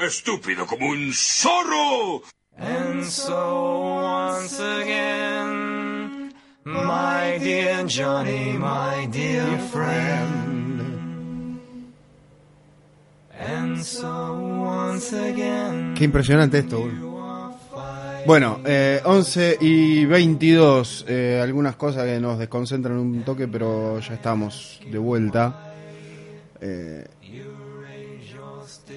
Estúpido como un zorro. And so once again, my dear Johnny, my dear friend. And so once again, Qué impresionante esto. Bueno, eh, 11 y 22, eh, algunas cosas que nos desconcentran un toque, pero ya estamos de vuelta. Eh,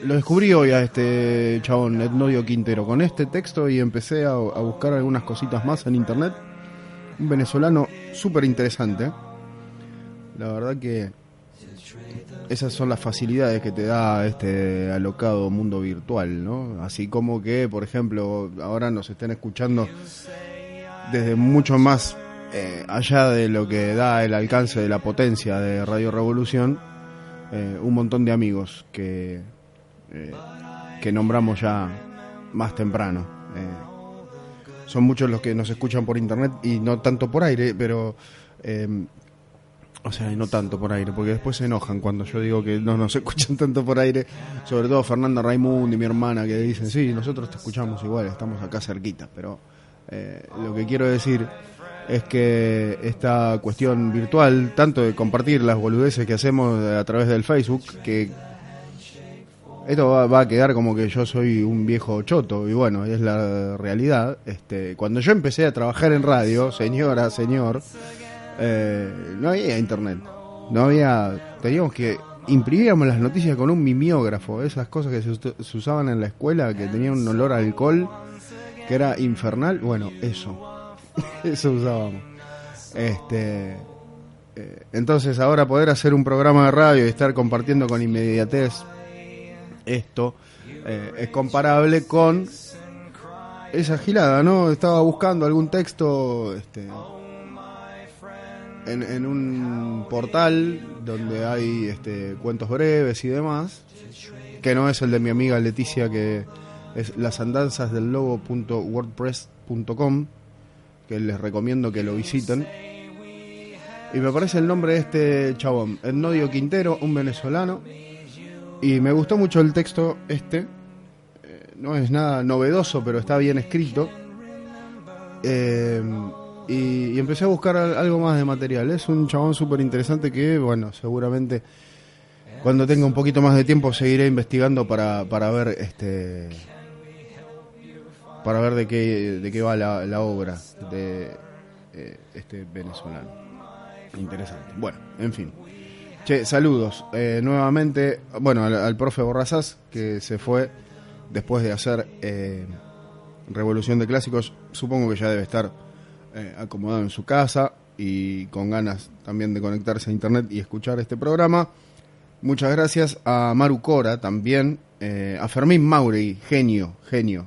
lo descubrí hoy a este chabón, Ednodio Quintero, con este texto y empecé a, a buscar algunas cositas más en internet. Un venezolano súper interesante. La verdad que esas son las facilidades que te da este alocado mundo virtual, ¿no? Así como que, por ejemplo, ahora nos estén escuchando desde mucho más eh, allá de lo que da el alcance de la potencia de Radio Revolución, eh, un montón de amigos que, eh, que nombramos ya más temprano. Eh, son muchos los que nos escuchan por internet y no tanto por aire, pero... eh, o sea, y no tanto por aire, porque después se enojan cuando yo digo que no nos escuchan tanto por aire. Sobre todo Fernanda Raimundo y mi hermana que dicen, sí, nosotros te escuchamos igual, estamos acá cerquita. Pero lo que quiero decir es que esta cuestión virtual, tanto de compartir las boludeces que hacemos a través del Facebook, que esto va, va a quedar como que yo soy un viejo choto, y bueno, es la realidad. Este, cuando yo empecé a trabajar en radio, señora, señor, eh, no había internet. No había. Teníamos que. Imprimíamos las noticias con un mimeógrafo, esas cosas que se usaban en la escuela, que tenían un olor a alcohol, que era infernal. Bueno, eso. eso usábamos. Este. eh, entonces, ahora poder hacer un programa de radio y estar compartiendo con inmediatez esto eh, es comparable con esa gilada, ¿no? Estaba buscando algún texto este, en, un portal donde hay este, cuentos breves y demás, que no es el de mi amiga Leticia, que es lasandanzasdellobo.wordpress.com, que les recomiendo que lo visiten. Y me parece el nombre de este chabón, Ednodio Quintero, un venezolano. Y me gustó mucho el texto este. Eh, no es nada novedoso, pero está bien escrito. Eh, y, empecé a buscar al- algo más de material. Es un chabón súper interesante que, bueno, seguramente cuando tenga un poquito más de tiempo seguiré investigando para, para ver este para ver de qué de qué va la, la obra de eh, este venezolano interesante bueno en fin che saludos eh, nuevamente bueno al, al profe Borrazás que se fue después de hacer eh, revolución de clásicos supongo que ya debe estar eh, acomodado en su casa y con ganas también de conectarse a internet y escuchar este programa Muchas gracias a Maru Cora también, eh, a Fermín Mauri, genio, genio.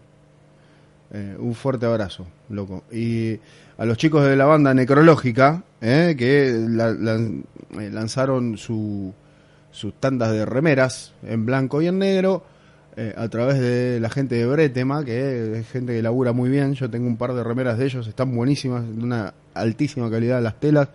Eh, un fuerte abrazo, loco. Y a los chicos de la banda Necrológica, eh, que la- eh, lanzaron su, sus tandas de remeras en blanco y en negro, eh, a través de la gente de Bretema, que es gente que labura muy bien. Yo tengo un par de remeras de ellos, están buenísimas, de una altísima calidad las telas,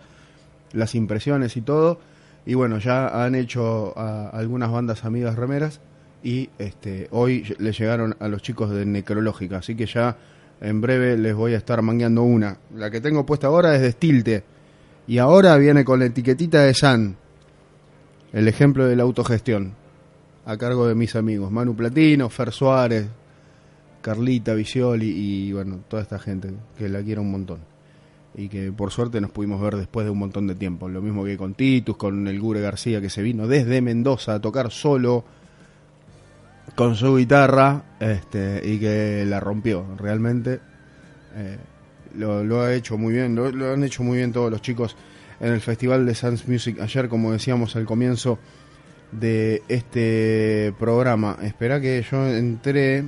las impresiones y todo. Y bueno, ya han hecho a algunas bandas amigas remeras y este hoy le llegaron a los chicos de Necrológica, así que ya en breve les voy a estar mangueando una. La que tengo puesta ahora es de Stilte y ahora viene con la etiquetita de San, el ejemplo de la autogestión, a cargo de mis amigos Manu Platino, Fer Suárez, Carlita Visioli y bueno, toda esta gente que la quiero un montón y que por suerte nos pudimos ver después de un montón de tiempo. Lo mismo que con Titus, con el Gure García que se vino desde Mendoza a tocar solo con su guitarra este, y que la rompió realmente. eh, lo, ha hecho muy bien, lo, han hecho muy bien todos los chicos en el Festival de Sans Music ayer, como decíamos al comienzo de este programa. Espera que yo entré.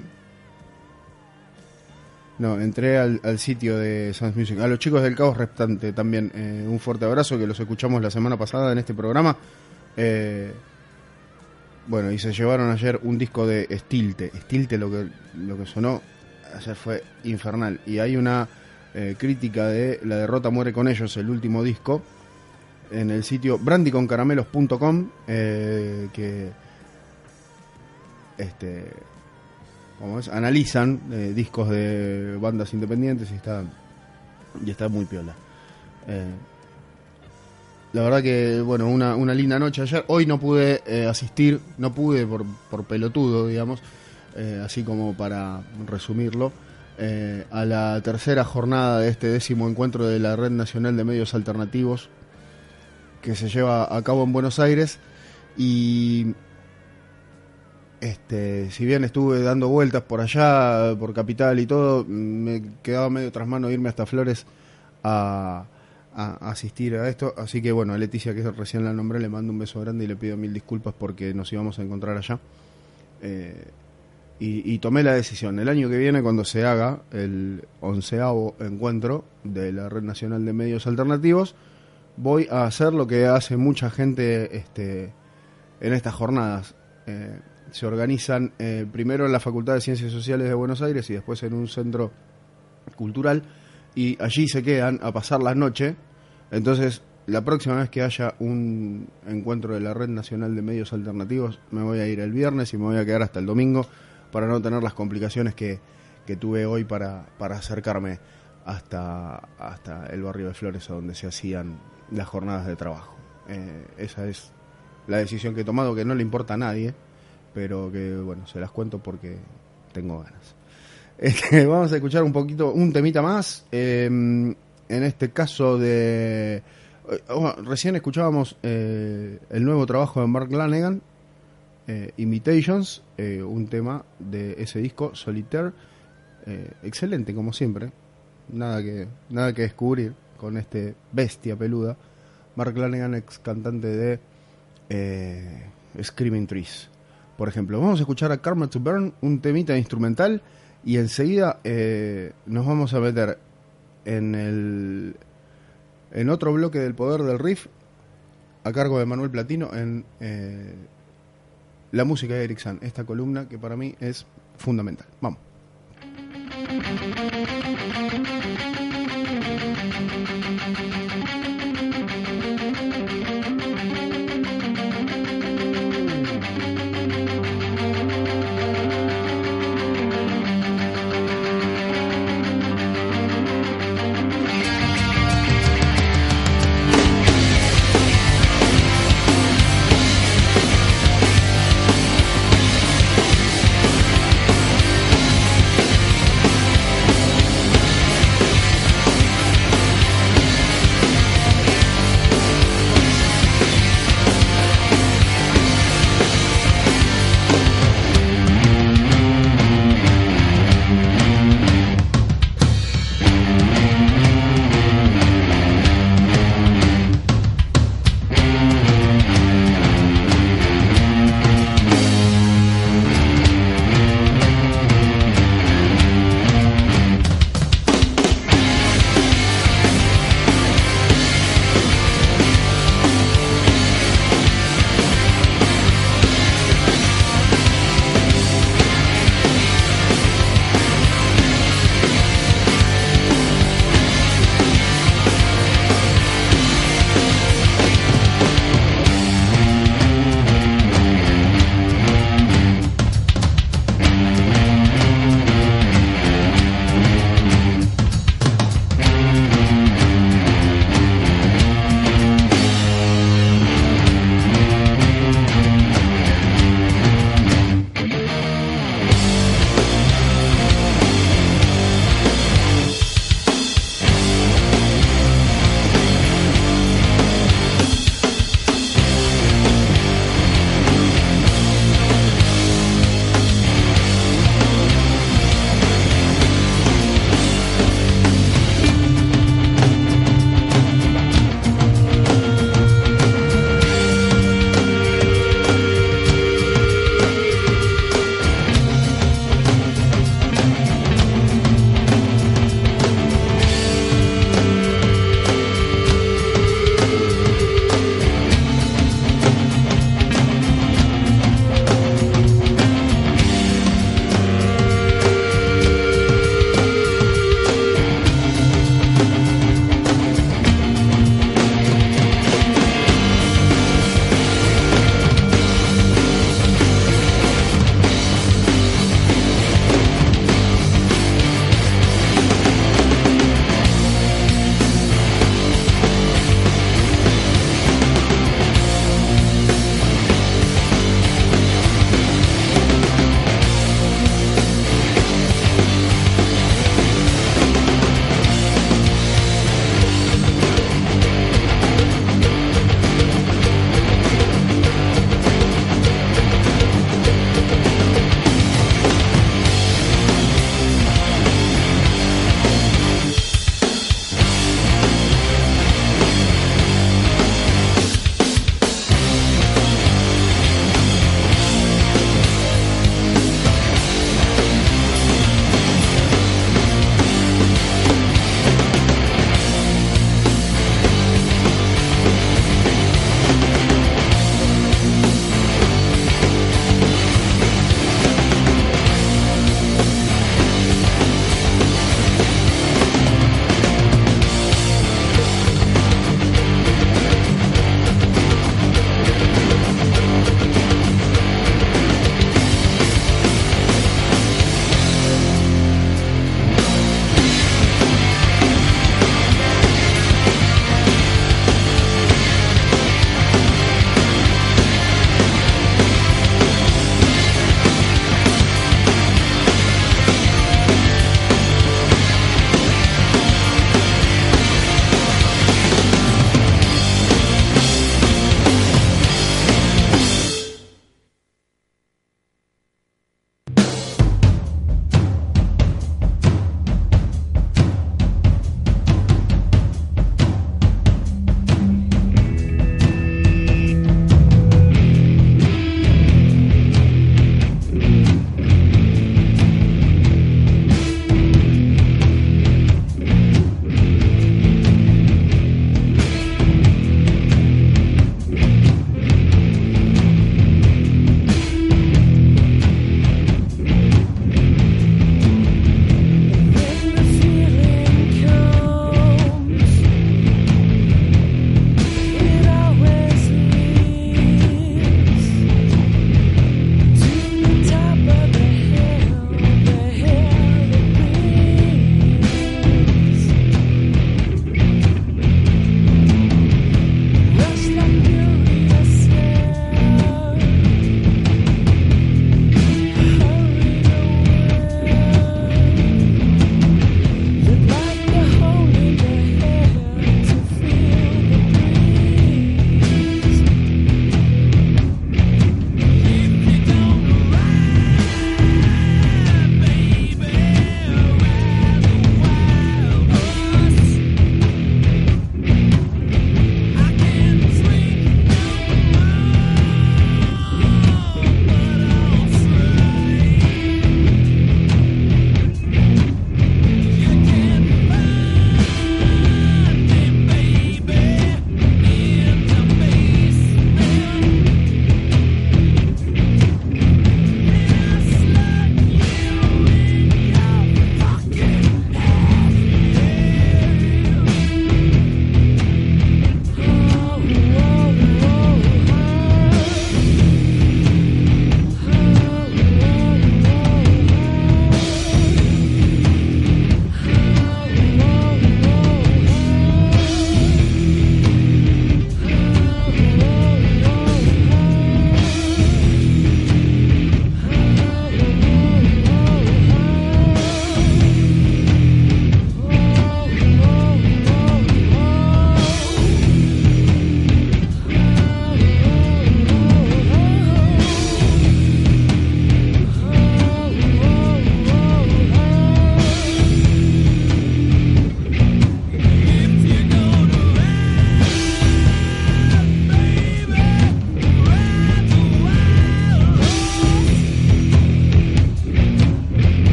No, entré al, sitio de Sans Music. A los chicos del Caos Restante también eh, un fuerte abrazo que los escuchamos la semana pasada en este programa. Eh, bueno, y se llevaron ayer un disco de Stilte. Stilte lo que, lo que sonó ayer fue infernal. Y hay una eh, crítica de La derrota muere con ellos, el último disco, en el sitio brandyconcaramelos.com eh, que este analizan eh, discos de bandas independientes y está, y está muy piola. La verdad que, bueno, una, una linda noche ayer. Hoy no pude asistir, no pude por, por pelotudo, digamos, así como para resumirlo, eh, a la tercera jornada de este décimo encuentro de la Red Nacional de Medios Alternativos que se lleva a cabo en Buenos Aires. Y este, si bien estuve dando vueltas por allá, por Capital y todo, me quedaba medio tras mano irme hasta Flores a, asistir a esto. Así que bueno, a Leticia, que recién la nombré, le mando un beso grande y le pido mil disculpas porque nos íbamos a encontrar allá. Eh, y, tomé la decisión. El año que viene, cuando se haga el onceavo encuentro de la Red Nacional de Medios Alternativos, voy a hacer lo que hace mucha gente este, en estas jornadas. Eh, se organizan eh, primero en la Facultad de Ciencias Sociales de Buenos Aires y después en un centro cultural y allí se quedan a pasar la noche. Entonces, la próxima vez que haya un encuentro de la Red Nacional de Medios Alternativos, me voy a ir el viernes y me voy a quedar hasta el domingo para no tener las complicaciones que, que tuve hoy para, para acercarme hasta, hasta el barrio de Flores, a donde se hacían las jornadas de trabajo. Eh, esa es la decisión que he tomado, que no le importa a nadie, pero que, bueno, se las cuento porque tengo ganas. Este, vamos a escuchar un poquito, un temita más. eh, en este caso de. eh, oh, recién escuchábamos eh, el nuevo trabajo de Mark Lanegan, eh, Imitations, eh, un tema de ese disco, Solitaire. eh, excelente, como siempre. Nada que, nada que descubrir con este bestia peluda. Mark Lanegan, ex cantante de eh, Screaming Trees. Por ejemplo, vamos a escuchar a Karma to Burn, un temita instrumental, y enseguida eh, nos vamos a meter en el en otro bloque del poder del riff a cargo de Manuel Platino en eh, la música de Ericsson, esta columna que para mí es fundamental. Vamos.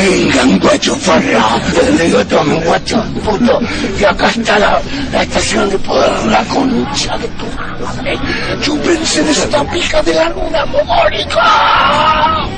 Vengan, guacho farra. Te digo, tomen, guacho, puto. Y acá está la, la estación de poder, la concha de tu madre. Chúpense de esta pija de la luna mogólica.